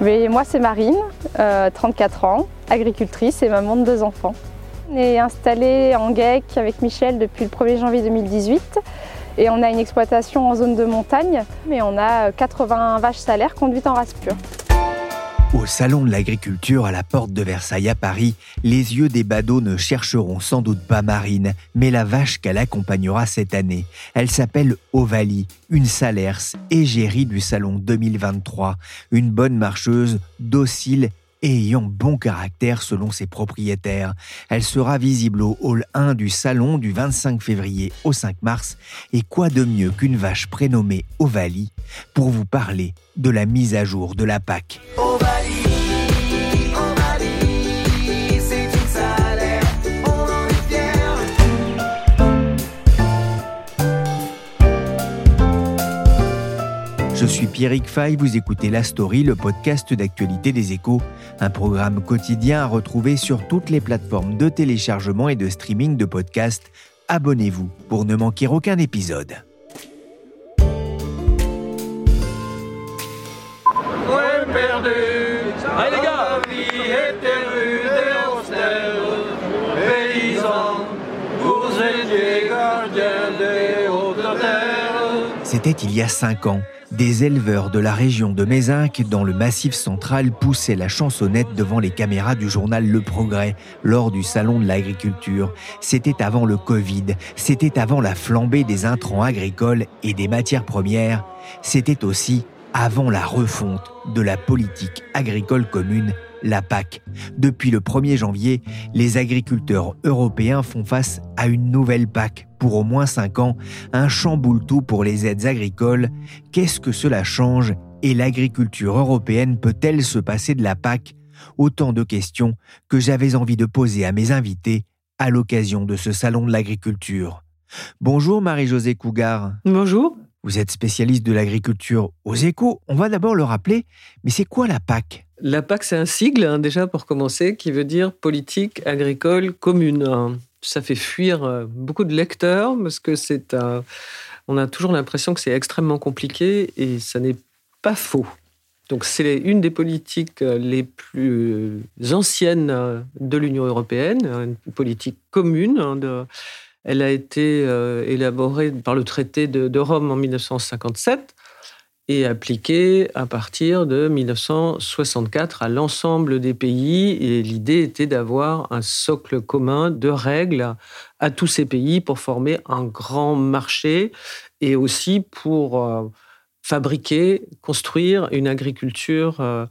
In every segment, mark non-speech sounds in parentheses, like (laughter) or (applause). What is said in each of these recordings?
Moi, c'est Marine, euh, 34 ans, agricultrice et maman de deux enfants. On est installé en GEC avec Michel depuis le 1er janvier 2018 et on a une exploitation en zone de montagne, mais on a 80 vaches salaires conduites en race pure. Au Salon de l'Agriculture à la porte de Versailles à Paris, les yeux des badauds ne chercheront sans doute pas Marine, mais la vache qu'elle accompagnera cette année. Elle s'appelle Ovalie, une salers égérie du Salon 2023, une bonne marcheuse, docile ayant bon caractère selon ses propriétaires. Elle sera visible au hall 1 du salon du 25 février au 5 mars. Et quoi de mieux qu'une vache prénommée Ovalie pour vous parler de la mise à jour de la PAC. Je suis Pierrick Fay, vous écoutez La Story, le podcast d'actualité des échos, un programme quotidien à retrouver sur toutes les plateformes de téléchargement et de streaming de podcasts. Abonnez-vous pour ne manquer aucun épisode. perdu. Allez les gars. C'était il y a cinq ans. Des éleveurs de la région de Mézinc, dans le Massif central, poussaient la chansonnette devant les caméras du journal Le Progrès lors du Salon de l'agriculture. C'était avant le Covid, c'était avant la flambée des intrants agricoles et des matières premières, c'était aussi avant la refonte de la politique agricole commune, la PAC. Depuis le 1er janvier, les agriculteurs européens font face à une nouvelle PAC pour au moins 5 ans, un chamboule-tout pour les aides agricoles. Qu'est-ce que cela change et l'agriculture européenne peut-elle se passer de la PAC? Autant de questions que j'avais envie de poser à mes invités à l'occasion de ce salon de l'agriculture. Bonjour Marie-Josée Cougar. Bonjour. Vous êtes spécialiste de l'agriculture aux échos. On va d'abord le rappeler, mais c'est quoi la PAC? La PAC, c'est un sigle, hein, déjà pour commencer, qui veut dire politique agricole commune. Ça fait fuir euh, beaucoup de lecteurs parce que c'est un. On a toujours l'impression que c'est extrêmement compliqué et ça n'est pas faux. Donc c'est une des politiques euh, les plus anciennes euh, de l'Union européenne, une politique commune hein, elle a été élaborée par le traité de, Rome en 1957 et appliquée à partir de 1964 à l'ensemble des pays. Et l'idée était d'avoir un socle commun de règles à tous ces pays pour former un grand marché et aussi pour euh, fabriquer, construire une agriculture euh,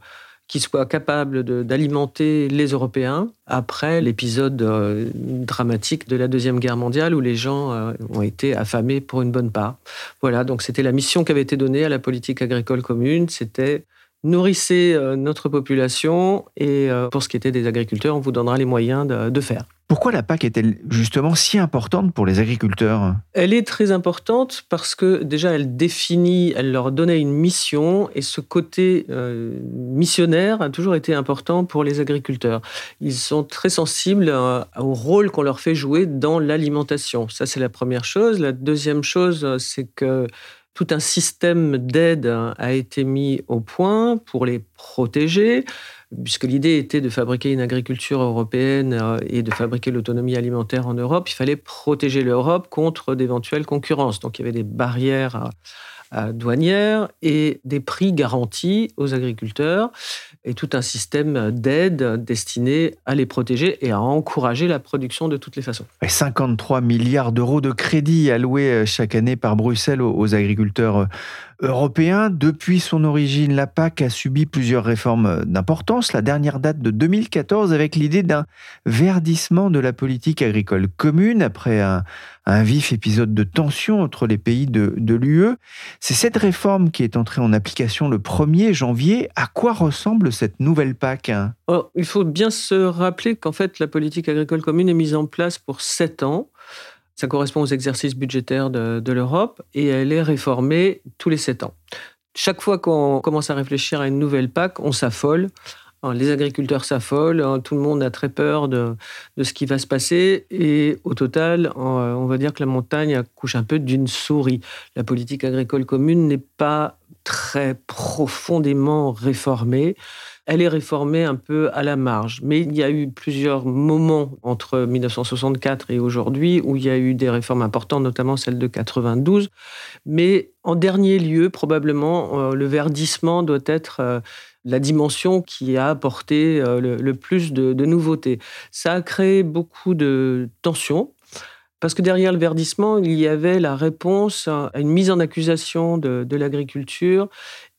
qui soit capable d'alimenter les Européens après l'épisode euh, dramatique de la Deuxième Guerre mondiale où les gens euh, ont été affamés pour une bonne part. Voilà, donc c'était la mission qui avait été donnée à la politique agricole commune, c'était nourrissez euh, notre population et pour ce qui était des agriculteurs, on vous donnera les moyens de faire. Pourquoi la PAC est-elle justement si importante pour les agriculteurs? Elle est très importante parce que déjà elle définit, elle leur donnait une mission et ce côté euh, missionnaire a toujours été important pour les agriculteurs. Ils sont très sensibles euh, au rôle qu'on leur fait jouer dans l'alimentation. Ça c'est la première chose. La deuxième chose, c'est que tout un système d'aide a été mis au point pour les protéger puisque l'idée était de fabriquer une agriculture européenne euh, et de fabriquer l'autonomie alimentaire en Europe, il fallait protéger l'Europe contre d'éventuelles concurrences. Donc il y avait des barrières douanières et des prix garantis aux agriculteurs et tout un système d'aide destiné à les protéger et à encourager la production de toutes les façons. 53 milliards d'euros de crédits alloués euh, chaque année par Bruxelles aux agriculteurs euh, européens. Depuis son origine, la PAC a subi plusieurs plusieurs réformes d'importance. La dernière date de 2014 avec l'idée d'un verdissement de la politique agricole commune après un, vif épisode de tension entre les pays de, de l'UE. C'est cette réforme qui est entrée en application le 1er janvier. À quoi ressemble cette nouvelle PAC oh, Il faut bien se rappeler qu'en fait, la politique agricole commune est mise en place pour sept ans. Ça correspond aux exercices budgétaires de, l'Europe et elle est réformée tous les sept ans. Chaque fois qu'on commence à réfléchir à une nouvelle PAC, on s'affole. Les agriculteurs s'affolent, hein, tout le monde a très peur de, ce qui va se passer et au total, on va dire que la montagne accouche un peu d'une souris. La politique agricole commune n'est pas très profondément réformée elle est réformée un peu à la marge. Mais il y a eu plusieurs moments entre 1964 et aujourd'hui où il y a eu des réformes importantes, notamment celle de 92. Mais en dernier lieu, probablement, euh, le verdissement doit être euh, la dimension qui a apporté euh, le, plus de, nouveautés. Ça a créé beaucoup de tensions parce que derrière le verdissement, il y avait la réponse à une mise en accusation de, de l'agriculture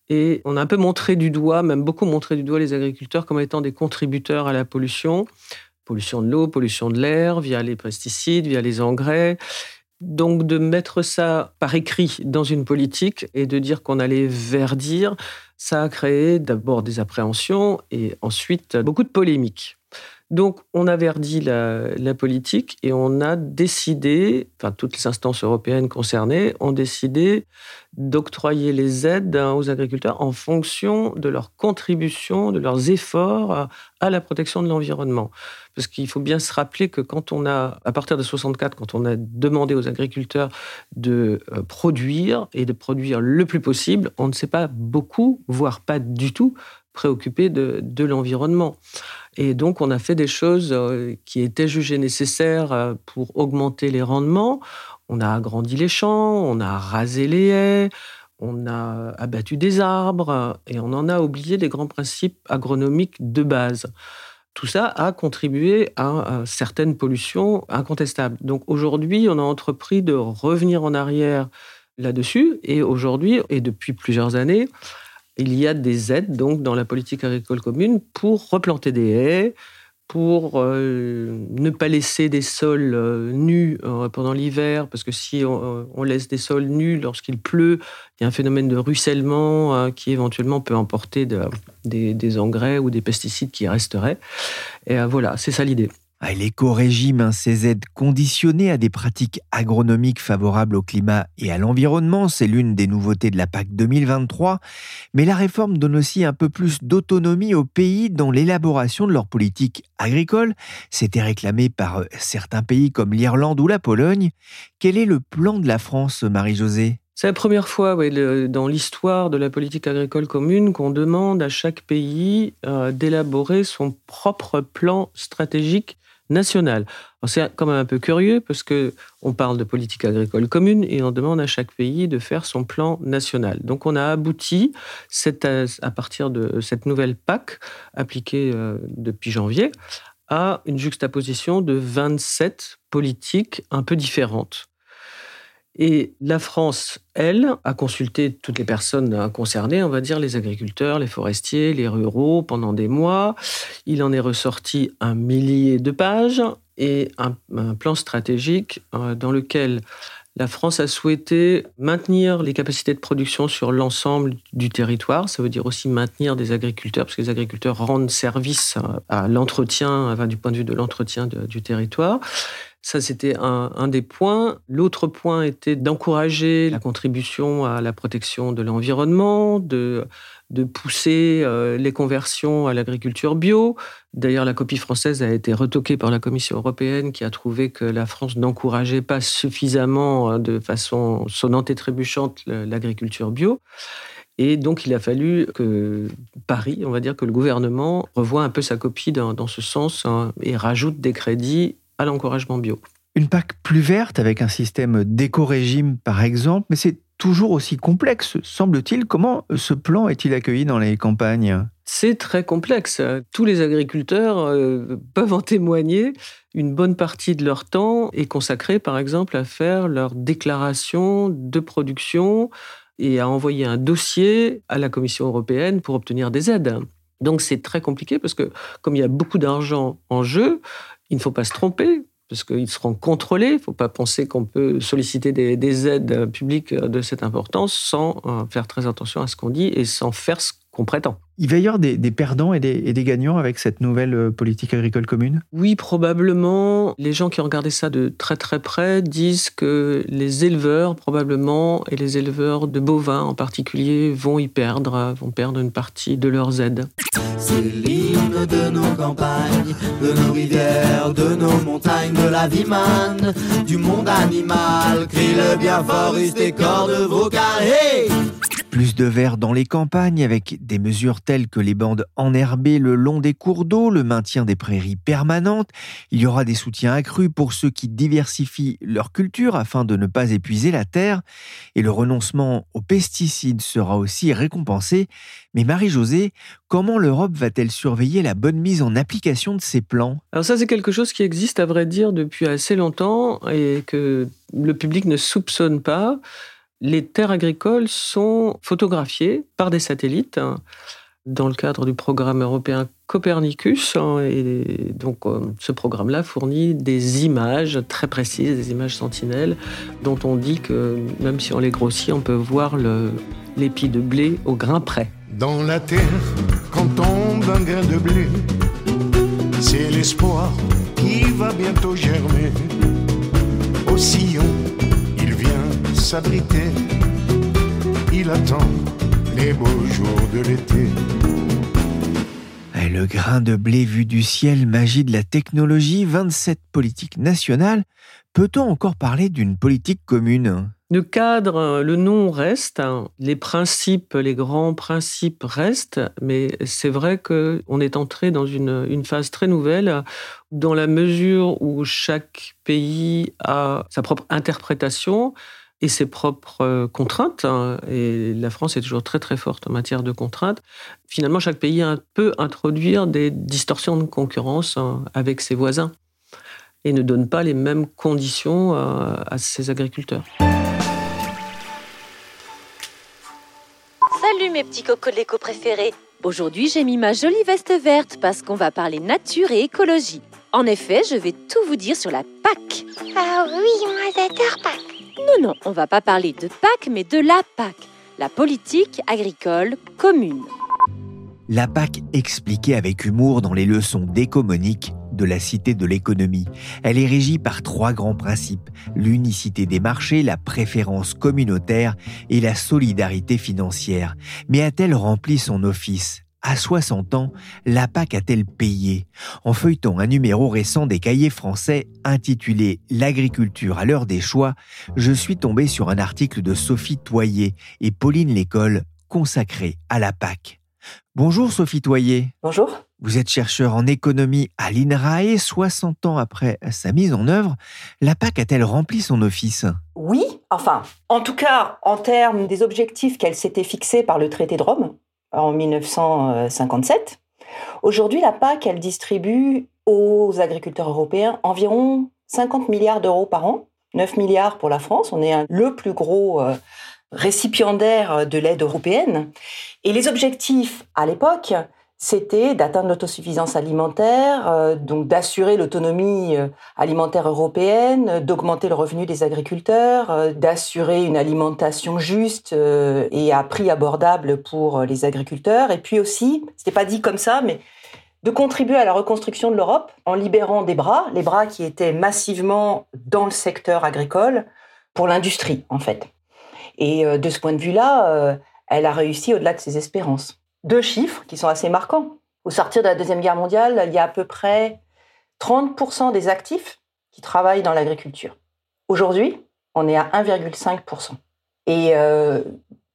et on a un peu montré du doigt, même beaucoup montré du doigt les agriculteurs comme étant des contributeurs à la pollution. Pollution de l'eau, pollution de l'air, via les pesticides, via les engrais. Donc de mettre ça par écrit dans une politique et de dire qu'on allait verdir, ça a créé d'abord des appréhensions et ensuite beaucoup de polémiques. Donc, on a verdi la, politique et on a décidé, enfin, toutes les instances européennes concernées ont décidé d'octroyer les aides aux agriculteurs en fonction de leur contribution, de leurs efforts à la protection de l'environnement. Parce qu'il faut bien se rappeler que quand on a, à partir de 64, quand on a demandé aux agriculteurs de euh, produire et de produire le plus possible, on ne s'est pas beaucoup, voire pas du tout, préoccupé de l'environnement. Et donc, on a fait des choses euh, qui étaient jugées nécessaires euh, pour augmenter les rendements. On a agrandi les champs, on a rasé les haies, on a abattu des arbres et on en a oublié des grands principes agronomiques de base. Tout ça a contribué à certaines pollutions incontestables. Donc aujourd'hui, on a entrepris de revenir en arrière là-dessus et aujourd'hui, et depuis plusieurs années, il y a des aides donc dans la politique agricole commune pour replanter des haies, pour euh, ne pas laisser des sols euh, nus euh, pendant l'hiver, parce que si on, laisse des sols nus lorsqu'il pleut, il y a un phénomène de ruissellement qui éventuellement peut emporter des, des, engrais ou des pesticides qui resteraient. Et voilà, c'est ça l'idée. L'éco-régime, hein, ces aides conditionnées à des pratiques agronomiques favorables au climat et à l'environnement, c'est l'une des nouveautés de la PAC 2023. Mais la réforme donne aussi un peu plus d'autonomie aux pays dans l'élaboration de leur politique agricole. C'était réclamé par euh, certains pays comme l'Irlande ou la Pologne. Quel est le plan de la France, Marie-Josée? C'est la première fois dans l'histoire de la politique agricole commune qu'on demande à chaque pays euh, d'élaborer son propre plan stratégique nationale. C'est quand même un peu curieux parce que on parle de politique agricole commune et on demande à chaque pays de faire son plan national. Donc on a abouti à partir de cette nouvelle PAC appliquée euh, depuis janvier à une juxtaposition de 27 politiques un peu différentes. Et la France, elle, a consulté toutes les personnes concernées, on va dire les agriculteurs, les forestiers, les ruraux, pendant des mois. Il en est ressorti un millier de pages et un, plan stratégique euh, dans lequel la France a souhaité maintenir les capacités de production sur l'ensemble du territoire. Ça veut dire aussi maintenir des agriculteurs, parce que les agriculteurs rendent service à, l'entretien, du point de vue de l'entretien du territoire. Ça, c'était un, des points. L'autre point était d'encourager la contribution à la protection de l'environnement, de, pousser euh, les conversions à l'agriculture bio. D'ailleurs, la copie française a été retoquée par la Commission européenne qui a trouvé que la France n'encourageait pas suffisamment, hein, de façon sonnante et trébuchante, l'agriculture bio. Et donc, il a fallu que Paris, on va dire que le gouvernement revoie un peu sa copie dans, dans ce sens hein, et rajoute des crédits à l'encouragement bio. Une PAC plus verte avec un système d'éco-régime par exemple, mais c'est toujours aussi complexe, semble-t-il. Comment ce plan est-il accueilli dans les campagnes? C'est très complexe. Tous les agriculteurs euh, peuvent en témoigner. Une bonne partie de leur temps est consacrée, par exemple, à faire leur déclaration de production et a envoyé un dossier à la Commission européenne pour obtenir des aides. Donc c'est très compliqué parce que comme il y a beaucoup d'argent en jeu, il ne faut pas se tromper parce qu'ils seront contrôlés. Il ne faut pas penser qu'on peut solliciter des, aides publiques de cette importance sans euh, faire très attention à ce qu'on dit et sans faire ce qu'on prétend. Il va y avoir des, perdants et des, gagnants avec cette nouvelle euh, politique agricole commune? Oui, probablement. Les gens qui ont regardé ça de très très près disent que les éleveurs, probablement, et les éleveurs de bovins en particulier, vont y perdre, vont perdre une partie de leurs aides. C'est l'hymne de nos campagnes, de nos rivières, de nos montagnes, de la vie manne, du monde animal. Crie le bien fort, des cordes vocales. Hey plus de verre dans les campagnes avec des mesures telles que les bandes enherbées le long des cours d'eau, le maintien des prairies permanentes. Il y aura des soutiens accrus pour ceux qui diversifient leur culture afin de ne pas épuiser la terre. Et le renoncement aux pesticides sera aussi récompensé. Mais Marie-Josée, comment l'Europe va-t-elle surveiller la bonne mise en application de ces plans? Alors ça, c'est quelque chose qui existe à vrai dire depuis assez longtemps et que le public ne soupçonne pas les terres agricoles sont photographiées par des satellites hein, dans le cadre du programme européen Copernicus. Hein, et donc, euh, ce programme-là fournit des images très précises, des images sentinelles, dont on dit que même si on les grossit, on peut voir l'épi de blé au grain près. Dans la terre, quand tombe un grain de blé, c'est l'espoir qui va bientôt germer. Au sillon s'abriter. Il attend les beaux jours de l'été. Le grain de blé vu du ciel, magie de la technologie, 27 politiques nationales. Peut-on encore parler d'une politique commune? Le cadre, le nom reste, hein. les principes, les grands principes restent, mais c'est vrai qu'on est entré dans une, une, phase très nouvelle dans la mesure où chaque pays a sa propre interprétation et ses propres euh, contraintes. Hein, et la France est toujours très très forte en matière de contraintes. Finalement, chaque pays peut introduire des distorsions de concurrence hein, avec ses voisins et ne donne pas les mêmes conditions euh, à ses agriculteurs. Salut mes petits cocolécos préférés. Aujourd'hui, j'ai mis ma jolie veste verte parce qu'on va parler nature et écologie. En effet, je vais tout vous dire sur la PAC. Ah oui, moi j'adore PAC. Non, non, on va pas parler de PAC, mais de la PAC, la politique agricole commune. La PAC expliquée avec humour dans les leçons d'écomonique de la Cité de l'économie. Elle est régie par trois grands principes, l'unicité des marchés, la préférence communautaire et la solidarité financière. Mais a-t-elle rempli son office? À 60 ans, la PAC a-t-elle payé En feuilletant un numéro récent des cahiers français intitulé L'agriculture à l'heure des choix, je suis tombé sur un article de Sophie Toyer et Pauline Lécole consacré à la PAC. Bonjour Sophie Toyer. Bonjour. Vous êtes chercheur en économie à l'INRAE. 60 ans après sa mise en œuvre, la PAC a-t-elle rempli son office? Oui, enfin, en tout cas, en termes des objectifs qu'elle s'était fixés par le traité de Rome, en 1957. Aujourd'hui, la PAC, elle distribue aux agriculteurs européens environ 50 milliards d'euros par an, 9 milliards pour la France. On est le plus gros euh, récipiendaire de l'aide européenne. Et les objectifs à l'époque, c'était d'atteindre l'autosuffisance alimentaire, euh, donc d'assurer l'autonomie euh, alimentaire européenne, d'augmenter le revenu des agriculteurs, euh, d'assurer une alimentation juste et à prix abordable pour les agriculteurs, et puis aussi, c'était pas dit comme ça, mais de contribuer à la reconstruction de l'Europe en libérant des bras, les bras qui étaient massivement dans le secteur agricole pour l'industrie en fait. Et de ce point de vue-là, elle a réussi au-delà de ses espérances deux chiffres qui sont assez marquants. Au sortir de la Deuxième Guerre mondiale, il y a à peu près 30% des actifs qui travaillent dans l'agriculture. Aujourd'hui, on est à 1,5%. Et euh,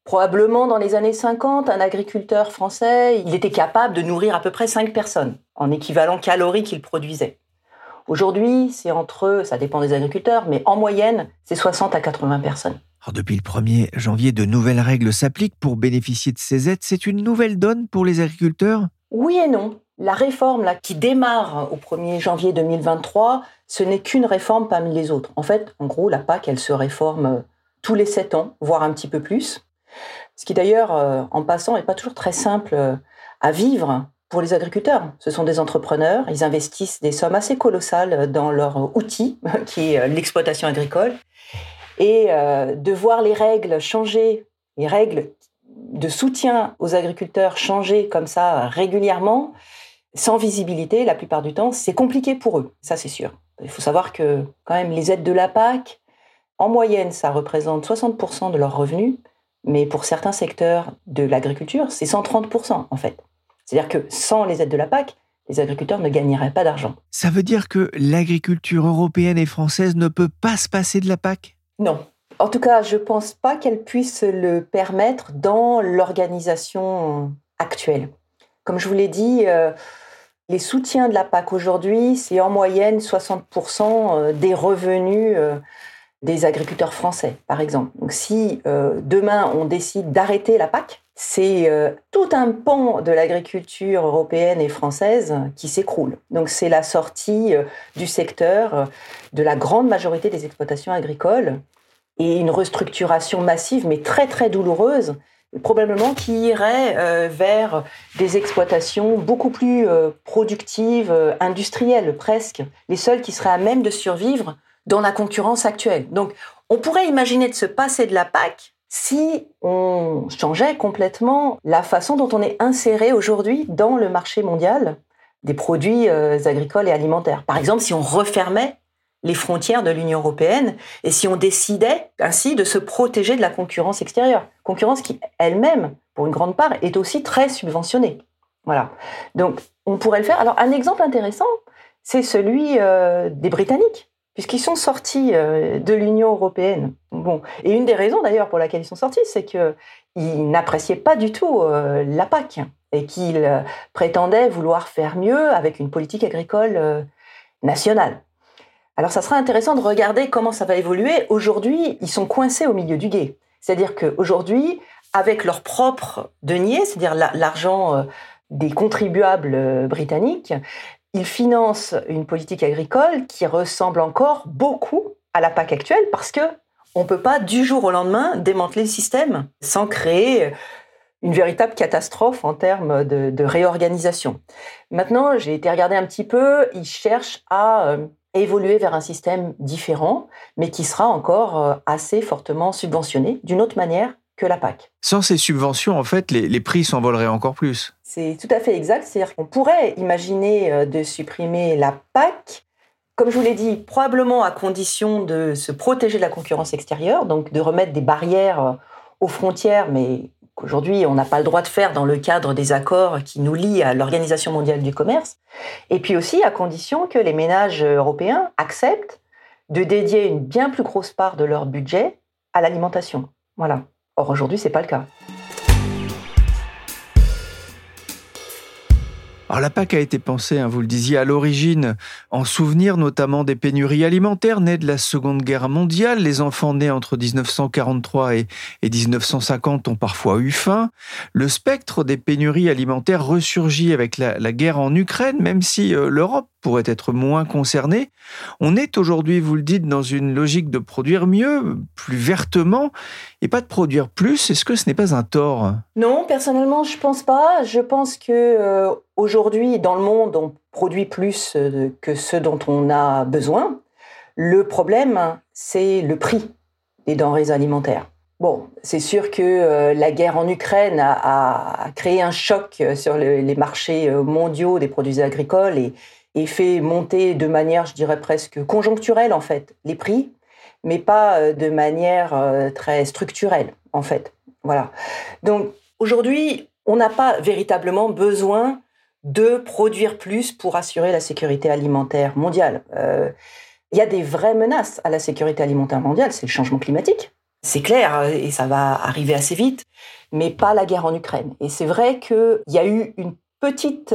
probablement dans les années 50, un agriculteur français, il était capable de nourrir à peu près 5 personnes en équivalent calorique qu'il produisait. Aujourd'hui, c'est entre, ça dépend des agriculteurs, mais en moyenne, c'est 60 à 80 personnes depuis le 1er janvier, de nouvelles règles s'appliquent pour bénéficier de ces aides. C'est une nouvelle donne pour les agriculteurs? Oui et non. La réforme qui démarre au 1er janvier 2023, ce n'est qu'une réforme parmi les autres. En fait, en gros, la PAC, elle se réforme euh, tous les 7 ans, voire un petit peu plus. Ce qui d'ailleurs, euh, en passant, n'est pas toujours très simple euh, à vivre pour les agriculteurs. Ce sont des entrepreneurs, ils investissent des sommes assez colossales dans leur outil, (laughs) qui est l'exploitation agricole. Et de voir les règles changer, les règles de soutien aux agriculteurs changer comme ça régulièrement, sans visibilité, la plupart du temps, c'est compliqué pour eux, ça c'est sûr. Il faut savoir que quand même les aides de la PAC, en moyenne, ça représente 60% de leurs revenus, mais pour certains secteurs de l'agriculture, c'est 130% en fait. C'est-à-dire que sans les aides de la PAC, les agriculteurs ne gagneraient pas d'argent. Ça veut dire que l'agriculture européenne et française ne peut pas se passer de la PAC? Non. En tout cas, je ne pense pas qu'elle puisse le permettre dans l'organisation actuelle. Comme je vous l'ai dit, euh, les soutiens de la PAC aujourd'hui, c'est en moyenne 60% euh, des revenus euh, des agriculteurs français, par exemple. Donc si demain on décide d'arrêter la PAC, c'est tout un pan de l'agriculture européenne et française qui s'écroule. Donc c'est la sortie du secteur de la grande majorité des exploitations agricoles et une restructuration massive, mais très très douloureuse, probablement qui irait euh, vers des exploitations beaucoup plus euh, productives, euh, industrielles presque, les seules qui seraient à même de survivre dans la concurrence actuelle. Donc on pourrait imaginer de se passer de la PAC si on changeait complètement la façon dont on est inséré aujourd'hui dans le marché mondial des produits agricoles et alimentaires. Par exemple, si on refermait les frontières de l'Union européenne et si on décidait ainsi de se protéger de la concurrence extérieure. Concurrence qui elle-même, pour une grande part, est aussi très subventionnée. Voilà. Donc, on pourrait le faire. Alors, un exemple intéressant, c'est celui euh, des Britanniques, puisqu'ils sont sortis euh, de l'Union européenne. Bon, et une des raisons d'ailleurs pour laquelle ils sont sortis, c'est qu'ils n'appréciaient pas du tout euh, la PAC et qu'ils prétendaient vouloir faire mieux avec une politique agricole nationale. Alors ça sera intéressant de regarder comment ça va évoluer. Aujourd'hui, ils sont coincés au milieu du guet. C'est-à-dire qu'aujourd'hui, avec leur propre denier, c'est-à-dire l'argent euh, des contribuables euh, britanniques, ils financent une politique agricole qui ressemble encore beaucoup à la PAC actuelle parce que on peut pas du jour au lendemain démanteler le système sans créer une véritable catastrophe en termes de, de réorganisation. Maintenant, j'ai été regarder un petit peu, ils cherchent à euh, évoluer vers un système différent, mais qui sera encore euh, assez fortement subventionné d'une autre manière que la PAC. Sans ces subventions, en fait, les, prix s'envoleraient encore plus. C'est tout à fait exact. C'est-à-dire qu'on pourrait imaginer euh, de supprimer la PAC, comme je vous l'ai dit, probablement à condition de se protéger de la concurrence extérieure, donc de remettre des barrières euh, aux frontières, mais qu'aujourd'hui on n'a pas le droit de faire dans le cadre des accords qui nous lient à l'Organisation mondiale du commerce, et puis aussi à condition que les ménages européens acceptent de dédier une bien plus grosse part de leur budget à l'alimentation. Voilà. Or aujourd'hui, c'est pas le cas. Alors la PAC a été pensée, hein, vous le disiez, à l'origine en souvenir notamment des pénuries alimentaires nées de la Seconde Guerre mondiale. Les enfants nés entre 1943 et, 1950 ont parfois eu faim. Le spectre des pénuries alimentaires ressurgit avec la, guerre en Ukraine, même si euh, l'Europe pourrait être moins concernée. On est aujourd'hui, vous le dites, dans une logique de produire mieux, plus vertement, et pas de produire plus. Est-ce que ce n'est pas un tort? Non, personnellement, je pense pas. Je pense que euh, aujourd'hui, dans le monde, on produit plus euh, que ce dont on a besoin. Le problème, c'est le prix des denrées alimentaires. Bon, c'est sûr que euh, la guerre en Ukraine a, créé un choc sur les marchés mondiaux des produits agricoles et, et fait monter de manière, je dirais presque conjoncturelle en fait, les prix, mais pas euh, de manière euh, très structurelle en fait. Voilà. Donc aujourd'hui, on n'a pas véritablement besoin de produire plus pour assurer la sécurité alimentaire mondiale. Euh, il y a des vraies menaces à la sécurité alimentaire mondiale, c'est le changement climatique. C'est clair, et ça va arriver assez vite, mais pas la guerre en Ukraine. Et c'est vrai qu'il y a eu une petite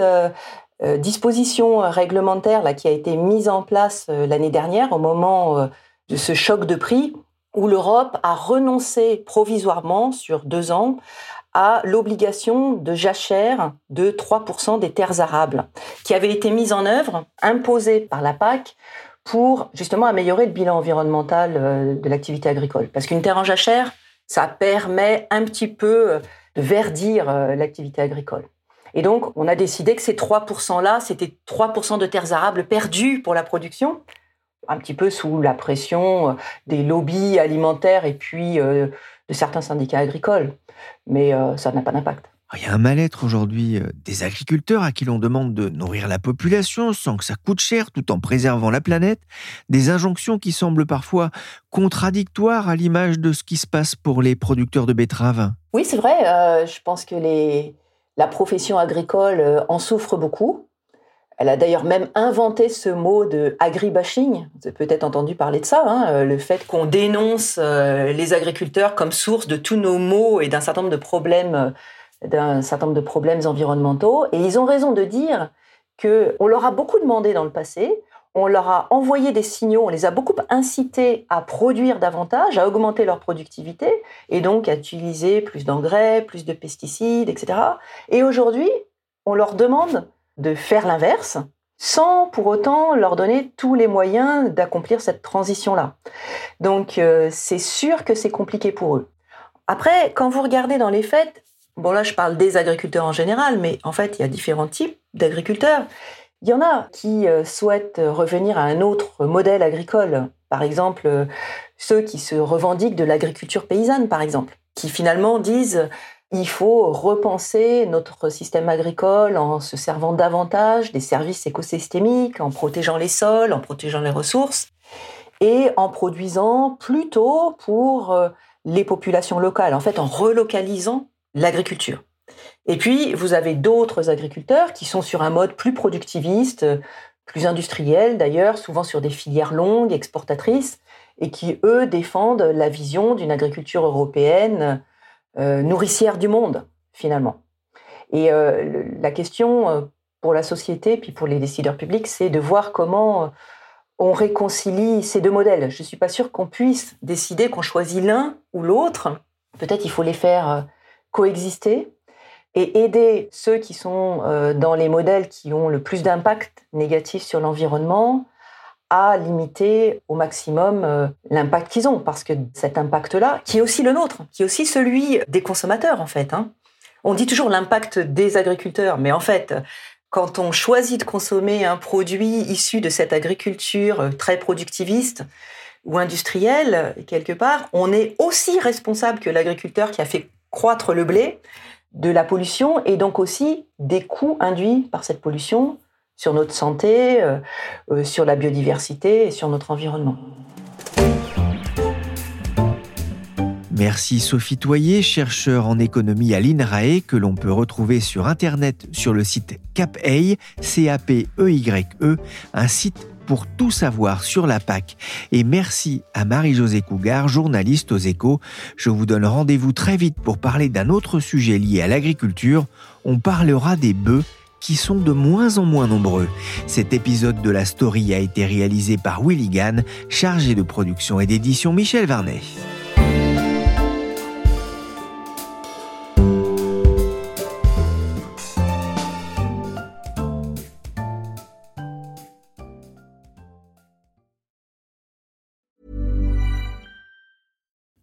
euh, disposition réglementaire là, qui a été mise en place euh, l'année dernière au moment euh, de ce choc de prix où l'Europe a renoncé provisoirement sur deux ans à l'obligation de jachère de 3% des terres arables, qui avait été mise en œuvre, imposée par la PAC, pour justement améliorer le bilan environnemental de l'activité agricole. Parce qu'une terre en jachère, ça permet un petit peu de verdir l'activité agricole. Et donc, on a décidé que ces 3%-là, c'était 3% de terres arables perdues pour la production, un petit peu sous la pression des lobbies alimentaires et puis de certains syndicats agricoles. Mais ça n'a pas d'impact. Il y a un mal-être aujourd'hui euh, des agriculteurs à qui l'on demande de nourrir la population sans que ça coûte cher tout en préservant la planète, des injonctions qui semblent parfois contradictoires à l'image de ce qui se passe pour les producteurs de betteraves. Oui, c'est vrai, euh, je pense que les... la profession agricole euh, en souffre beaucoup. Elle a d'ailleurs même inventé ce mot de agribashing. Vous avez peut-être entendu parler de ça, hein, le fait qu'on dénonce les agriculteurs comme source de tous nos maux et d'un certain nombre de problèmes d'un certain nombre de problèmes environnementaux. Et ils ont raison de dire qu'on leur a beaucoup demandé dans le passé, on leur a envoyé des signaux, on les a beaucoup incités à produire davantage, à augmenter leur productivité, et donc à utiliser plus d'engrais, plus de pesticides, etc. Et aujourd'hui, on leur demande de faire l'inverse, sans pour autant leur donner tous les moyens d'accomplir cette transition-là. Donc euh, c'est sûr que c'est compliqué pour eux. Après, quand vous regardez dans les faits, Bon, là, je parle des agriculteurs en général, mais en fait, il y a différents types d'agriculteurs. Il y en a qui euh, souhaitent revenir à un autre modèle agricole. Par exemple, euh, ceux qui se revendiquent de l'agriculture paysanne, par exemple, qui finalement disent il faut repenser notre système agricole en se servant davantage des services écosystémiques, en protégeant les sols, en protégeant les ressources, et en produisant plutôt pour euh, les populations locales, en fait en relocalisant l'agriculture. Et puis, vous avez d'autres agriculteurs qui sont sur un mode plus productiviste, plus industriel d'ailleurs, souvent sur des filières longues, exportatrices, et qui, eux, défendent la vision d'une agriculture européenne nourricière du monde, finalement. Et euh, la question euh, pour la société, puis pour les décideurs publics, c'est de voir comment on réconcilie ces deux modèles. Je ne suis pas sûre qu'on puisse décider qu'on choisit l'un ou l'autre. Peut-être il faut les faire coexister et aider ceux qui sont euh, dans les modèles qui ont le plus d'impact négatif sur l'environnement à limiter au maximum euh, l'impact qu'ils ont. Parce que cet impact-là, qui est aussi le nôtre, qui est aussi celui des consommateurs en fait. Hein. On dit toujours l'impact des agriculteurs, mais en fait, quand on choisit de consommer un produit issu de cette agriculture euh, très productiviste, ou industrielle, quelque part, on est aussi responsable que l'agriculteur qui a fait croître le blé, de la pollution et donc aussi des coûts induits par cette pollution sur notre santé, euh, euh, sur la biodiversité et sur notre environnement. Merci Sophie Toyer, chercheur en économie à l'INRAE, que l'on peut retrouver sur Internet sur le site CAPEY, C-A-P-E-Y-E, -E, un site pour tout savoir sur la PAC. Et merci à Marie-Josée Cougar, journaliste aux échos. Je vous donne rendez-vous très vite pour parler d'un autre sujet lié à l'agriculture. On parlera des bœufs qui sont de moins en moins nombreux. Cet épisode de la story a été réalisé par Willy Gann, chargé de production et d'édition Michel Varnet.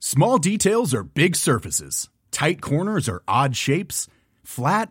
Small details are big surfaces. Tight corners are odd shapes. Flat,